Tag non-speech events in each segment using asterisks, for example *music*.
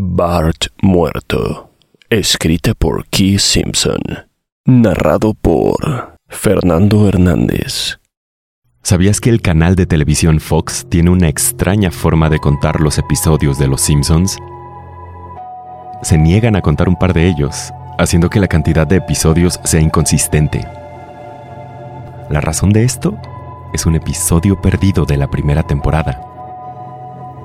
Bart Muerto, escrita por Keith Simpson, narrado por Fernando Hernández. ¿Sabías que el canal de televisión Fox tiene una extraña forma de contar los episodios de Los Simpsons? Se niegan a contar un par de ellos, haciendo que la cantidad de episodios sea inconsistente. La razón de esto es un episodio perdido de la primera temporada.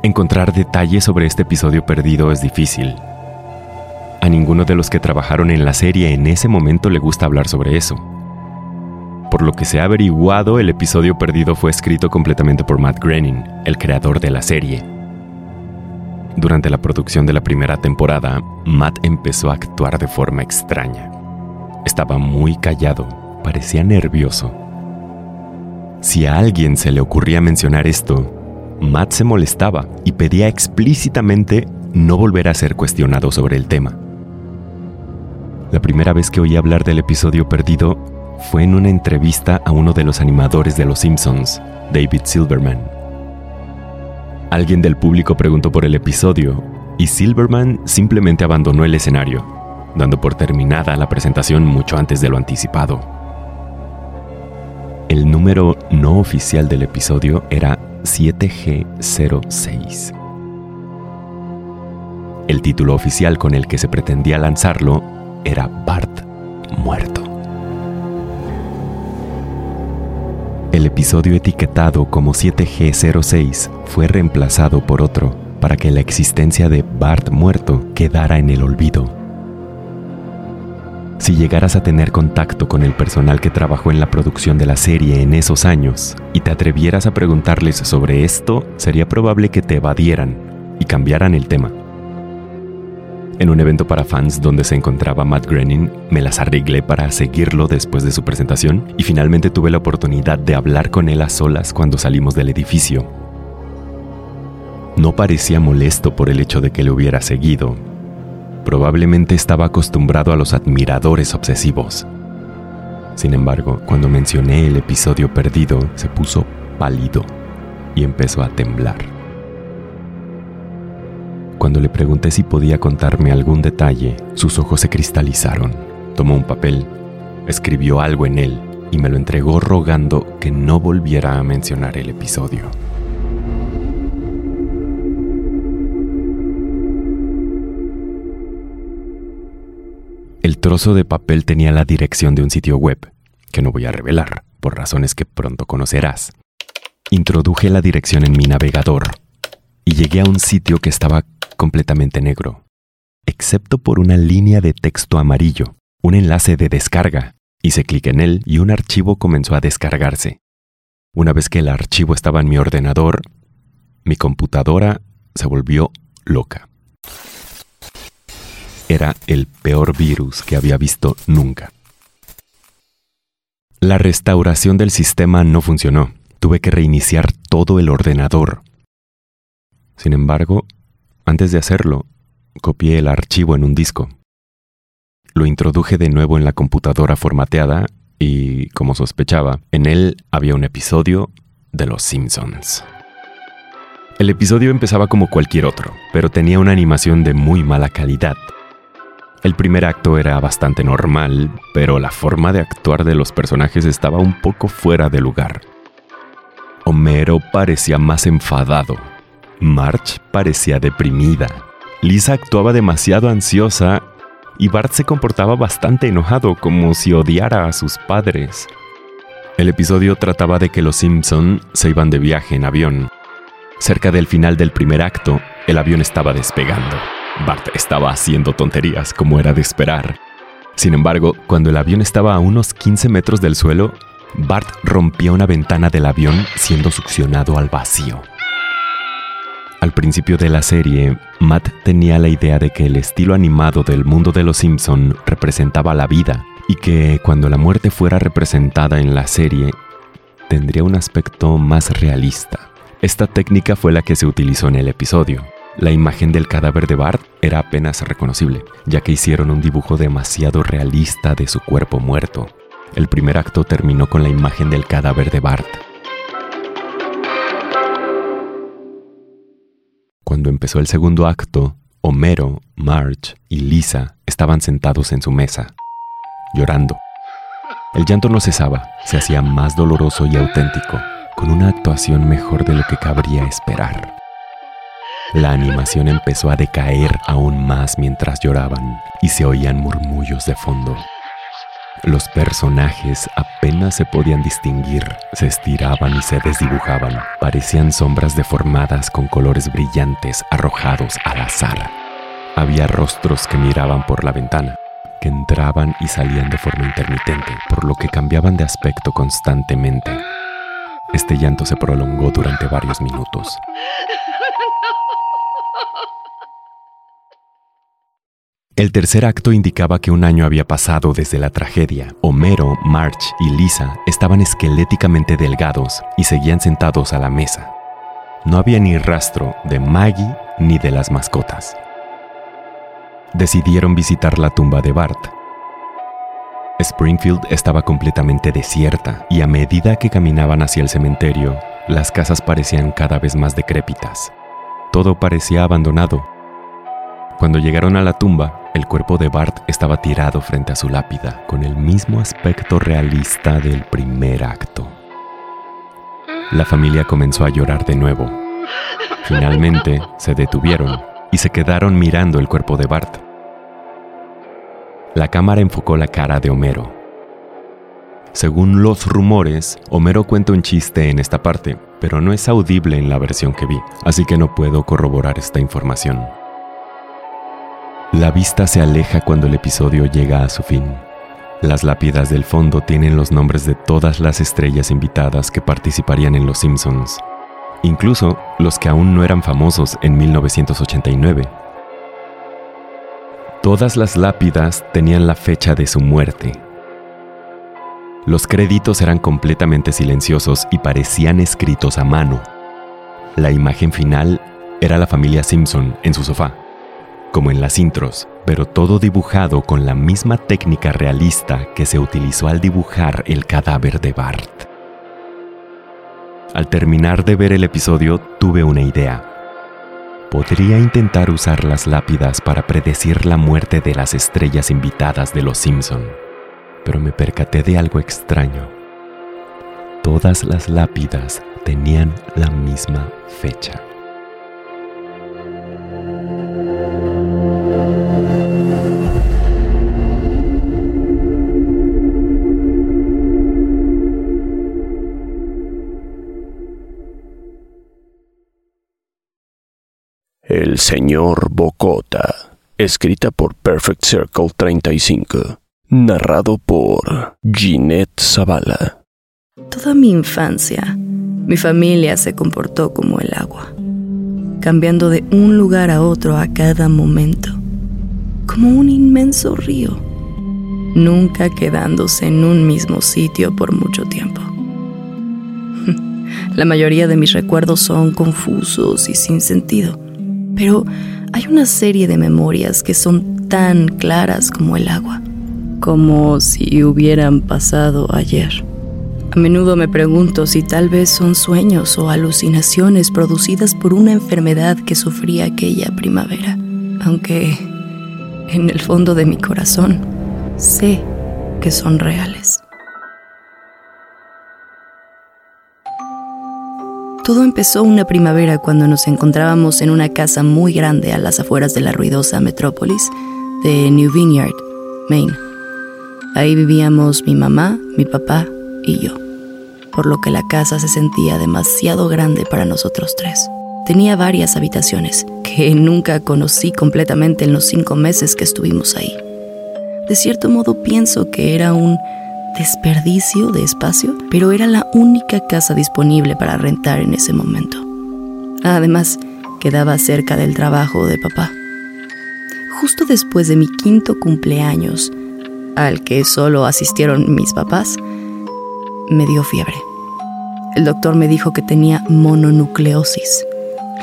Encontrar detalles sobre este episodio perdido es difícil. A ninguno de los que trabajaron en la serie en ese momento le gusta hablar sobre eso. Por lo que se ha averiguado, el episodio perdido fue escrito completamente por Matt Groening, el creador de la serie. Durante la producción de la primera temporada, Matt empezó a actuar de forma extraña. Estaba muy callado, parecía nervioso. Si a alguien se le ocurría mencionar esto, Matt se molestaba y pedía explícitamente no volver a ser cuestionado sobre el tema. La primera vez que oí hablar del episodio perdido fue en una entrevista a uno de los animadores de Los Simpsons, David Silverman. Alguien del público preguntó por el episodio y Silverman simplemente abandonó el escenario, dando por terminada la presentación mucho antes de lo anticipado. El número no oficial del episodio era 7G06. El título oficial con el que se pretendía lanzarlo era Bart muerto. El episodio etiquetado como 7G06 fue reemplazado por otro para que la existencia de Bart muerto quedara en el olvido. Si llegaras a tener contacto con el personal que trabajó en la producción de la serie en esos años y te atrevieras a preguntarles sobre esto, sería probable que te evadieran y cambiaran el tema. En un evento para fans donde se encontraba Matt Groening, me las arreglé para seguirlo después de su presentación y finalmente tuve la oportunidad de hablar con él a solas cuando salimos del edificio. No parecía molesto por el hecho de que le hubiera seguido. Probablemente estaba acostumbrado a los admiradores obsesivos. Sin embargo, cuando mencioné el episodio perdido, se puso pálido y empezó a temblar. Cuando le pregunté si podía contarme algún detalle, sus ojos se cristalizaron. Tomó un papel, escribió algo en él y me lo entregó rogando que no volviera a mencionar el episodio. El trozo de papel tenía la dirección de un sitio web, que no voy a revelar, por razones que pronto conocerás. Introduje la dirección en mi navegador y llegué a un sitio que estaba completamente negro, excepto por una línea de texto amarillo, un enlace de descarga. Hice clic en él y un archivo comenzó a descargarse. Una vez que el archivo estaba en mi ordenador, mi computadora se volvió loca. Era el peor virus que había visto nunca. La restauración del sistema no funcionó. Tuve que reiniciar todo el ordenador. Sin embargo, antes de hacerlo, copié el archivo en un disco. Lo introduje de nuevo en la computadora formateada y, como sospechaba, en él había un episodio de Los Simpsons. El episodio empezaba como cualquier otro, pero tenía una animación de muy mala calidad. El primer acto era bastante normal, pero la forma de actuar de los personajes estaba un poco fuera de lugar. Homero parecía más enfadado March parecía deprimida. Lisa actuaba demasiado ansiosa y Bart se comportaba bastante enojado, como si odiara a sus padres. El episodio trataba de que los Simpson se iban de viaje en avión. Cerca del final del primer acto, el avión estaba despegando. Bart estaba haciendo tonterías, como era de esperar. Sin embargo, cuando el avión estaba a unos 15 metros del suelo, Bart rompía una ventana del avión siendo succionado al vacío. Al principio de la serie, Matt tenía la idea de que el estilo animado del mundo de los Simpson representaba la vida y que cuando la muerte fuera representada en la serie, tendría un aspecto más realista. Esta técnica fue la que se utilizó en el episodio. La imagen del cadáver de Bart era apenas reconocible, ya que hicieron un dibujo demasiado realista de su cuerpo muerto. El primer acto terminó con la imagen del cadáver de Bart. Cuando empezó el segundo acto, Homero, Marge y Lisa estaban sentados en su mesa, llorando. El llanto no cesaba, se hacía más doloroso y auténtico, con una actuación mejor de lo que cabría esperar. La animación empezó a decaer aún más mientras lloraban y se oían murmullos de fondo. Los personajes apenas se podían distinguir, se estiraban y se desdibujaban, parecían sombras deformadas con colores brillantes arrojados al azar. Había rostros que miraban por la ventana, que entraban y salían de forma intermitente, por lo que cambiaban de aspecto constantemente. Este llanto se prolongó durante varios minutos. El tercer acto indicaba que un año había pasado desde la tragedia. Homero, March y Lisa estaban esqueléticamente delgados y seguían sentados a la mesa. No había ni rastro de Maggie ni de las mascotas. Decidieron visitar la tumba de Bart. Springfield estaba completamente desierta y a medida que caminaban hacia el cementerio, las casas parecían cada vez más decrépitas. Todo parecía abandonado. Cuando llegaron a la tumba, el cuerpo de Bart estaba tirado frente a su lápida, con el mismo aspecto realista del primer acto. La familia comenzó a llorar de nuevo. Finalmente se detuvieron y se quedaron mirando el cuerpo de Bart. La cámara enfocó la cara de Homero. Según los rumores, Homero cuenta un chiste en esta parte, pero no es audible en la versión que vi, así que no puedo corroborar esta información. La vista se aleja cuando el episodio llega a su fin. Las lápidas del fondo tienen los nombres de todas las estrellas invitadas que participarían en Los Simpsons, incluso los que aún no eran famosos en 1989. Todas las lápidas tenían la fecha de su muerte. Los créditos eran completamente silenciosos y parecían escritos a mano. La imagen final era la familia Simpson en su sofá como en las intros, pero todo dibujado con la misma técnica realista que se utilizó al dibujar el cadáver de Bart. Al terminar de ver el episodio tuve una idea. Podría intentar usar las lápidas para predecir la muerte de las estrellas invitadas de Los Simpson, pero me percaté de algo extraño. Todas las lápidas tenían la misma fecha. El señor Bocota, escrita por Perfect Circle 35, narrado por Ginette Zavala. Toda mi infancia, mi familia se comportó como el agua, cambiando de un lugar a otro a cada momento, como un inmenso río, nunca quedándose en un mismo sitio por mucho tiempo. *laughs* La mayoría de mis recuerdos son confusos y sin sentido pero hay una serie de memorias que son tan claras como el agua, como si hubieran pasado ayer. A menudo me pregunto si tal vez son sueños o alucinaciones producidas por una enfermedad que sufrí aquella primavera, aunque en el fondo de mi corazón sé que son reales. Todo empezó una primavera cuando nos encontrábamos en una casa muy grande a las afueras de la ruidosa metrópolis de New Vineyard, Maine. Ahí vivíamos mi mamá, mi papá y yo, por lo que la casa se sentía demasiado grande para nosotros tres. Tenía varias habitaciones que nunca conocí completamente en los cinco meses que estuvimos ahí. De cierto modo pienso que era un desperdicio de espacio, pero era la única casa disponible para rentar en ese momento. Además, quedaba cerca del trabajo de papá. Justo después de mi quinto cumpleaños, al que solo asistieron mis papás, me dio fiebre. El doctor me dijo que tenía mononucleosis,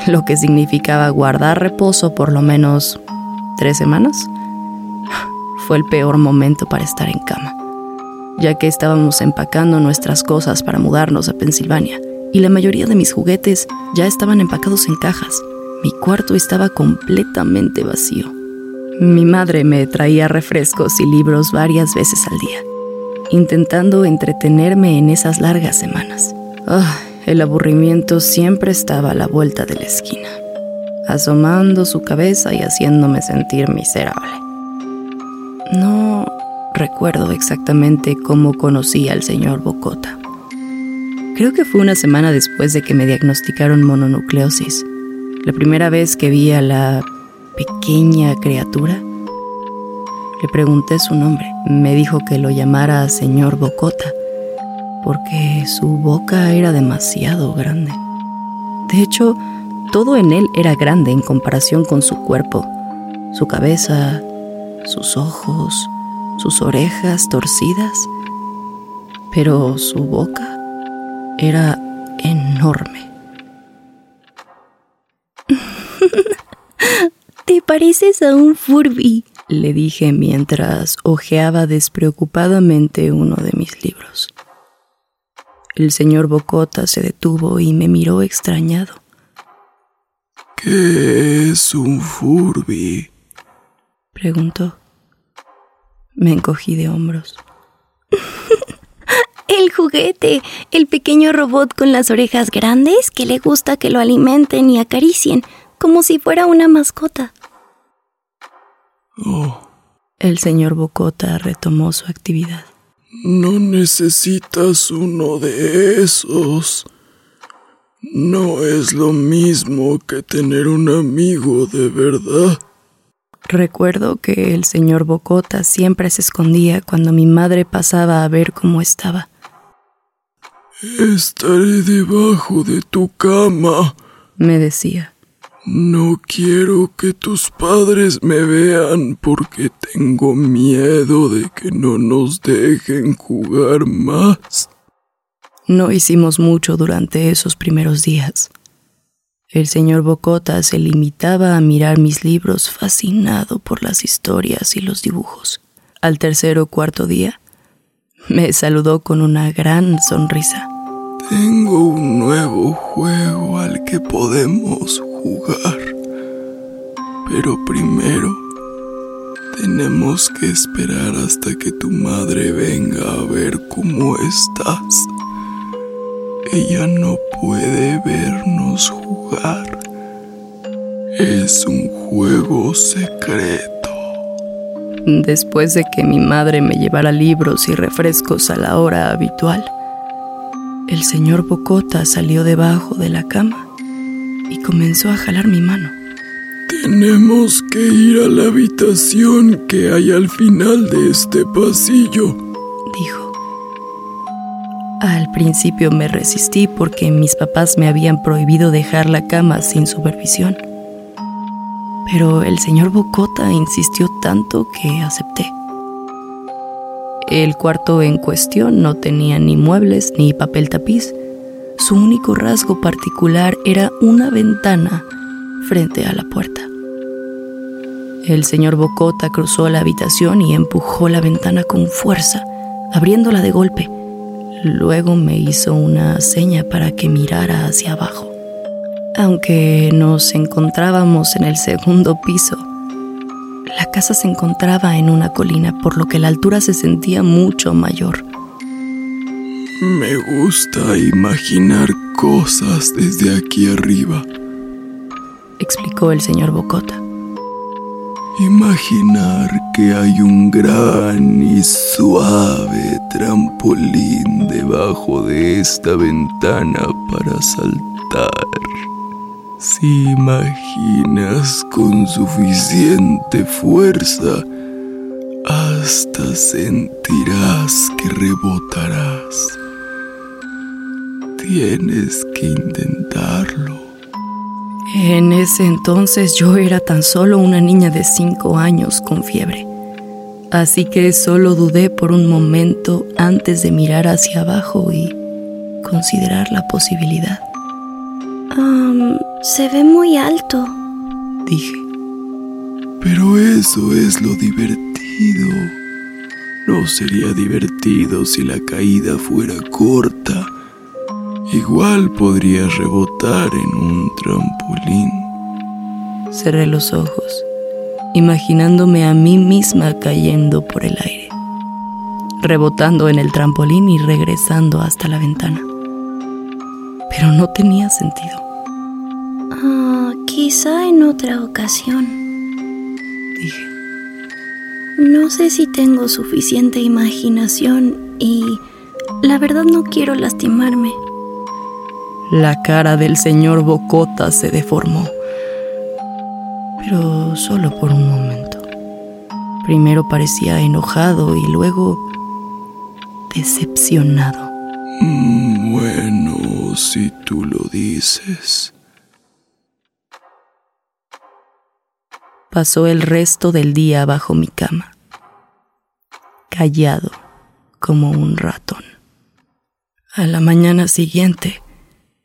lo que significaba guardar reposo por lo menos tres semanas. Fue el peor momento para estar en cama ya que estábamos empacando nuestras cosas para mudarnos a Pensilvania, y la mayoría de mis juguetes ya estaban empacados en cajas. Mi cuarto estaba completamente vacío. Mi madre me traía refrescos y libros varias veces al día, intentando entretenerme en esas largas semanas. Ah, el aburrimiento siempre estaba a la vuelta de la esquina, asomando su cabeza y haciéndome sentir miserable. No recuerdo exactamente cómo conocí al señor Bocota. Creo que fue una semana después de que me diagnosticaron mononucleosis. La primera vez que vi a la pequeña criatura, le pregunté su nombre. Me dijo que lo llamara señor Bocota, porque su boca era demasiado grande. De hecho, todo en él era grande en comparación con su cuerpo, su cabeza, sus ojos, sus orejas torcidas, pero su boca era enorme. *laughs* Te pareces a un Furby, le dije mientras hojeaba despreocupadamente uno de mis libros. El señor Bocota se detuvo y me miró extrañado. ¿Qué es un Furby? preguntó. Me encogí de hombros. *laughs* el juguete, el pequeño robot con las orejas grandes que le gusta que lo alimenten y acaricien, como si fuera una mascota. Oh. El señor Bocota retomó su actividad. No necesitas uno de esos. No es lo mismo que tener un amigo de verdad. Recuerdo que el señor Bocota siempre se escondía cuando mi madre pasaba a ver cómo estaba. Estaré debajo de tu cama, me decía. No quiero que tus padres me vean porque tengo miedo de que no nos dejen jugar más. No hicimos mucho durante esos primeros días. El señor Bocota se limitaba a mirar mis libros fascinado por las historias y los dibujos. Al tercer o cuarto día, me saludó con una gran sonrisa. Tengo un nuevo juego al que podemos jugar. Pero primero, tenemos que esperar hasta que tu madre venga a ver cómo estás. Ella no puede vernos jugar. Es un juego secreto. Después de que mi madre me llevara libros y refrescos a la hora habitual, el señor Bocota salió debajo de la cama y comenzó a jalar mi mano. Tenemos que ir a la habitación que hay al final de este pasillo, dijo. Principio me resistí porque mis papás me habían prohibido dejar la cama sin supervisión. Pero el señor Bocota insistió tanto que acepté. El cuarto en cuestión no tenía ni muebles ni papel tapiz. Su único rasgo particular era una ventana frente a la puerta. El señor Bocota cruzó la habitación y empujó la ventana con fuerza, abriéndola de golpe. Luego me hizo una seña para que mirara hacia abajo. Aunque nos encontrábamos en el segundo piso, la casa se encontraba en una colina, por lo que la altura se sentía mucho mayor. Me gusta imaginar cosas desde aquí arriba, explicó el señor Bocota. Imaginar que hay un gran y suave trampolín debajo de esta ventana para saltar. Si imaginas con suficiente fuerza, hasta sentirás que rebotarás. Tienes que intentarlo. En ese entonces yo era tan solo una niña de cinco años con fiebre. Así que solo dudé por un momento antes de mirar hacia abajo y considerar la posibilidad. Se ve muy alto, dije. Pero eso es lo divertido. No sería divertido si la caída fuera corta. Igual podría rebotar en un trampolín. Cerré los ojos, imaginándome a mí misma cayendo por el aire, rebotando en el trampolín y regresando hasta la ventana. Pero no tenía sentido. Quizá en otra ocasión. Dije. No sé si tengo suficiente imaginación y la verdad no quiero lastimarme. La cara del señor Bocota se deformó, pero solo por un momento. Primero parecía enojado y luego decepcionado. Bueno, si tú lo dices. pasó el resto del día bajo mi cama, callado como un ratón. A la mañana siguiente,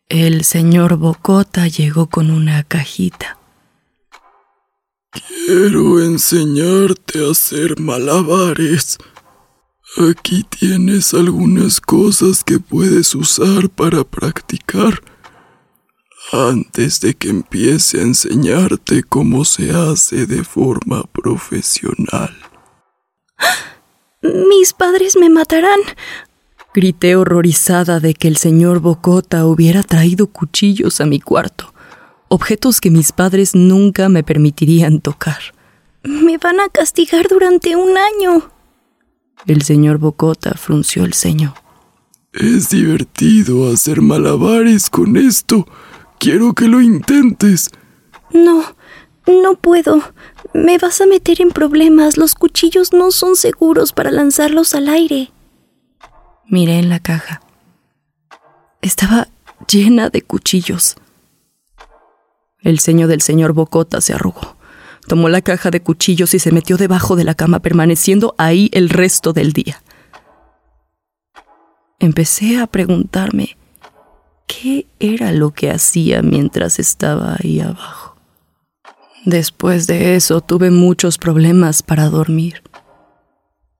el señor Bocota llegó con una cajita. Quiero enseñarte a hacer malabares. Aquí tienes algunas cosas que puedes usar para practicar antes de que empiece a enseñarte cómo se hace de forma profesional. Mis padres me matarán. Grité horrorizada de que el señor Bocota hubiera traído cuchillos a mi cuarto, objetos que mis padres nunca me permitirían tocar. Me van a castigar durante un año. El señor Bocota frunció el ceño. Es divertido hacer malabares con esto. Quiero que lo intentes. No, no puedo. Me vas a meter en problemas. Los cuchillos no son seguros para lanzarlos al aire. Miré en la caja. Estaba llena de cuchillos. El ceño del señor Bocota se arrugó. Tomó la caja de cuchillos y se metió debajo de la cama, permaneciendo ahí el resto del día. Empecé a preguntarme ¿Qué era lo que hacía mientras estaba ahí abajo? Después de eso tuve muchos problemas para dormir.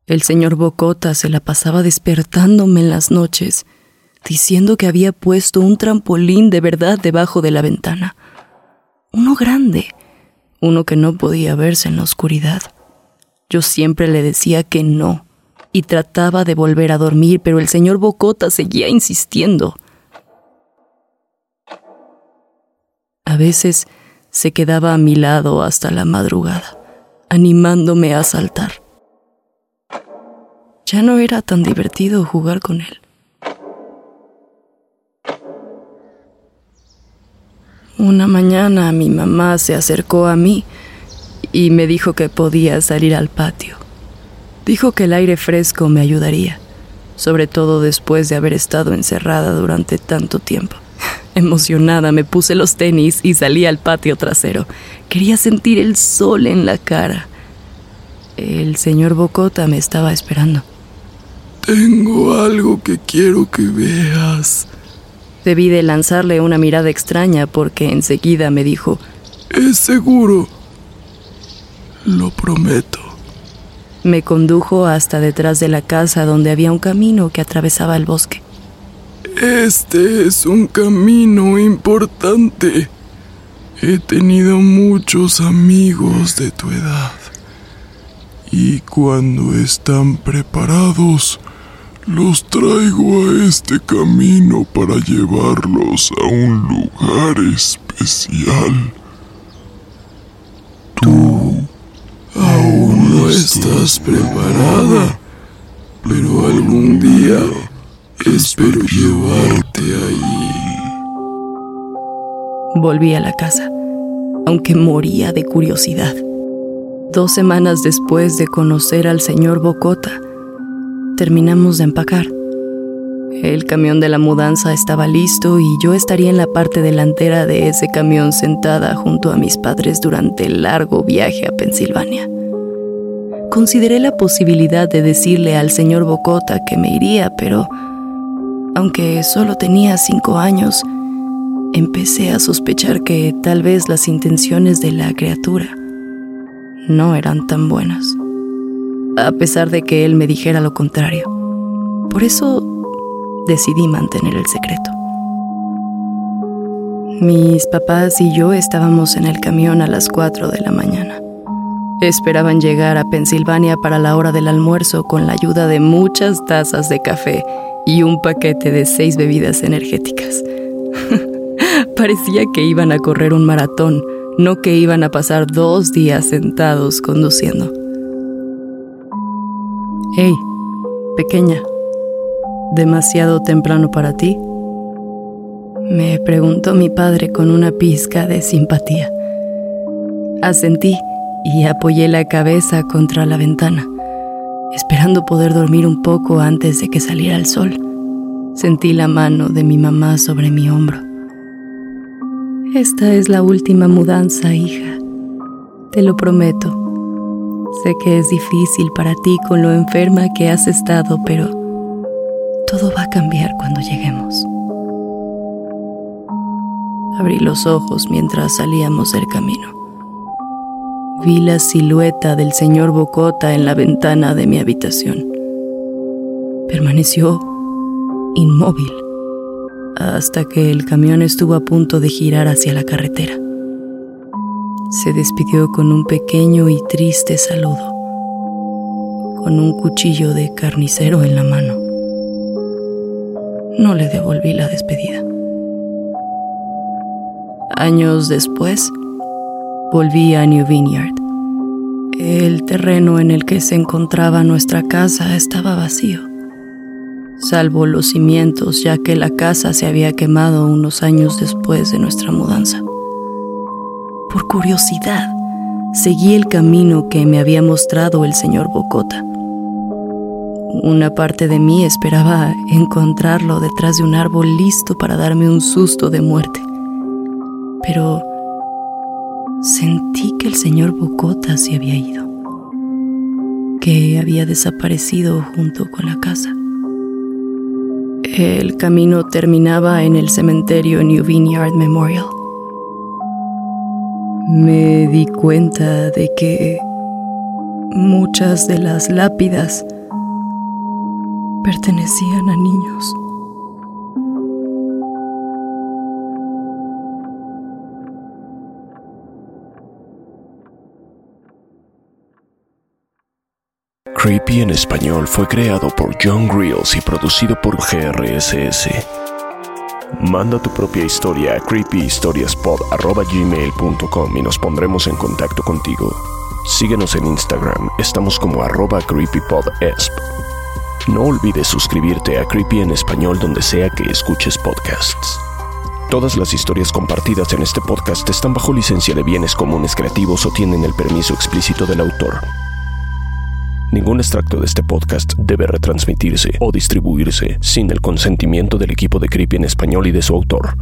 El señor Bocota se la pasaba despertándome en las noches, diciendo que había puesto un trampolín de verdad debajo de la ventana. Uno grande, uno que no podía verse en la oscuridad. Yo siempre le decía que no, y trataba de volver a dormir, pero el señor Bocota seguía insistiendo. A veces se quedaba a mi lado hasta la madrugada, animándome a saltar. Ya no era tan divertido jugar con él. Una mañana mi mamá se acercó a mí y me dijo que podía salir al patio. Dijo que el aire fresco me ayudaría, sobre todo después de haber estado encerrada durante tanto tiempo. *laughs* Emocionada me puse los tenis y salí al patio trasero. Quería sentir el sol en la cara. El señor Bocota me estaba esperando. Tengo algo que quiero que veas. Debí de lanzarle una mirada extraña porque enseguida me dijo, Es seguro. Lo prometo. Me condujo hasta detrás de la casa donde había un camino que atravesaba el bosque. Este es un camino importante. He tenido muchos amigos de tu edad. Y cuando están preparados, Los traigo a este camino para llevarlos a un lugar especial. Tú aún no estás preparada, pero algún día espero llevarte ahí. Volví a la casa, aunque moría de curiosidad. Dos semanas después de conocer al señor Bocota, terminamos de empacar. El camión de la mudanza estaba listo y yo estaría en la parte delantera de ese camión sentada junto a mis padres durante el largo viaje a Pensilvania. Consideré la posibilidad de decirle al señor Bocota que me iría, pero aunque solo tenía cinco años, empecé a sospechar que tal vez las intenciones de la criatura no eran tan buenas a pesar de que él me dijera lo contrario. Por eso decidí mantener el secreto. Mis papás y yo estábamos en el camión a las 4 de la mañana. Esperaban llegar a Pensilvania para la hora del almuerzo con la ayuda de muchas tazas de café y un paquete de seis bebidas energéticas. *laughs* Parecía que iban a correr un maratón, no que iban a pasar dos días sentados conduciendo. Hey, pequeña, ¿demasiado temprano para ti? Me preguntó mi padre con una pizca de simpatía. Asentí y apoyé la cabeza contra la ventana, esperando poder dormir un poco antes de que saliera el sol. Sentí la mano de mi mamá sobre mi hombro. Esta es la última mudanza, hija. Te lo prometo. Sé que es difícil para ti con lo enferma que has estado, pero todo va a cambiar cuando lleguemos. Abrí los ojos mientras salíamos del camino. Vi la silueta del señor Bocota en la ventana de mi habitación. Permaneció inmóvil hasta que el camión estuvo a punto de girar hacia la carretera se despidió con un pequeño y triste saludo, con un cuchillo de carnicero en la mano. No le devolví la despedida. Años después, volví a New Vineyard. El terreno en el que se encontraba nuestra casa estaba vacío, salvo los cimientos ya que la casa se había quemado unos años después de nuestra mudanza. Por curiosidad, seguí el camino que me había mostrado el señor Bocota. Una parte de mí esperaba encontrarlo detrás de un árbol listo para darme un susto de muerte. Pero sentí que el señor Bocota se había ido, que había desaparecido junto con la casa. El camino terminaba en el cementerio New Vineyard Memorial me di cuenta de que muchas de las lápidas pertenecían a niños. Creepy en español fue creado por John Grills y producido por GRSS. Manda tu propia historia a creepyhistoriaspod.gmail.com y nos pondremos en contacto contigo. Síguenos en Instagram, estamos como arroba creepypodesp. No olvides suscribirte a Creepy en español donde sea que escuches podcasts. Todas las historias compartidas en este podcast están bajo licencia de bienes comunes creativos o tienen el permiso explícito del autor. Ningún extracto de este podcast debe retransmitirse o distribuirse sin el consentimiento del equipo de Creepy en español y de su autor.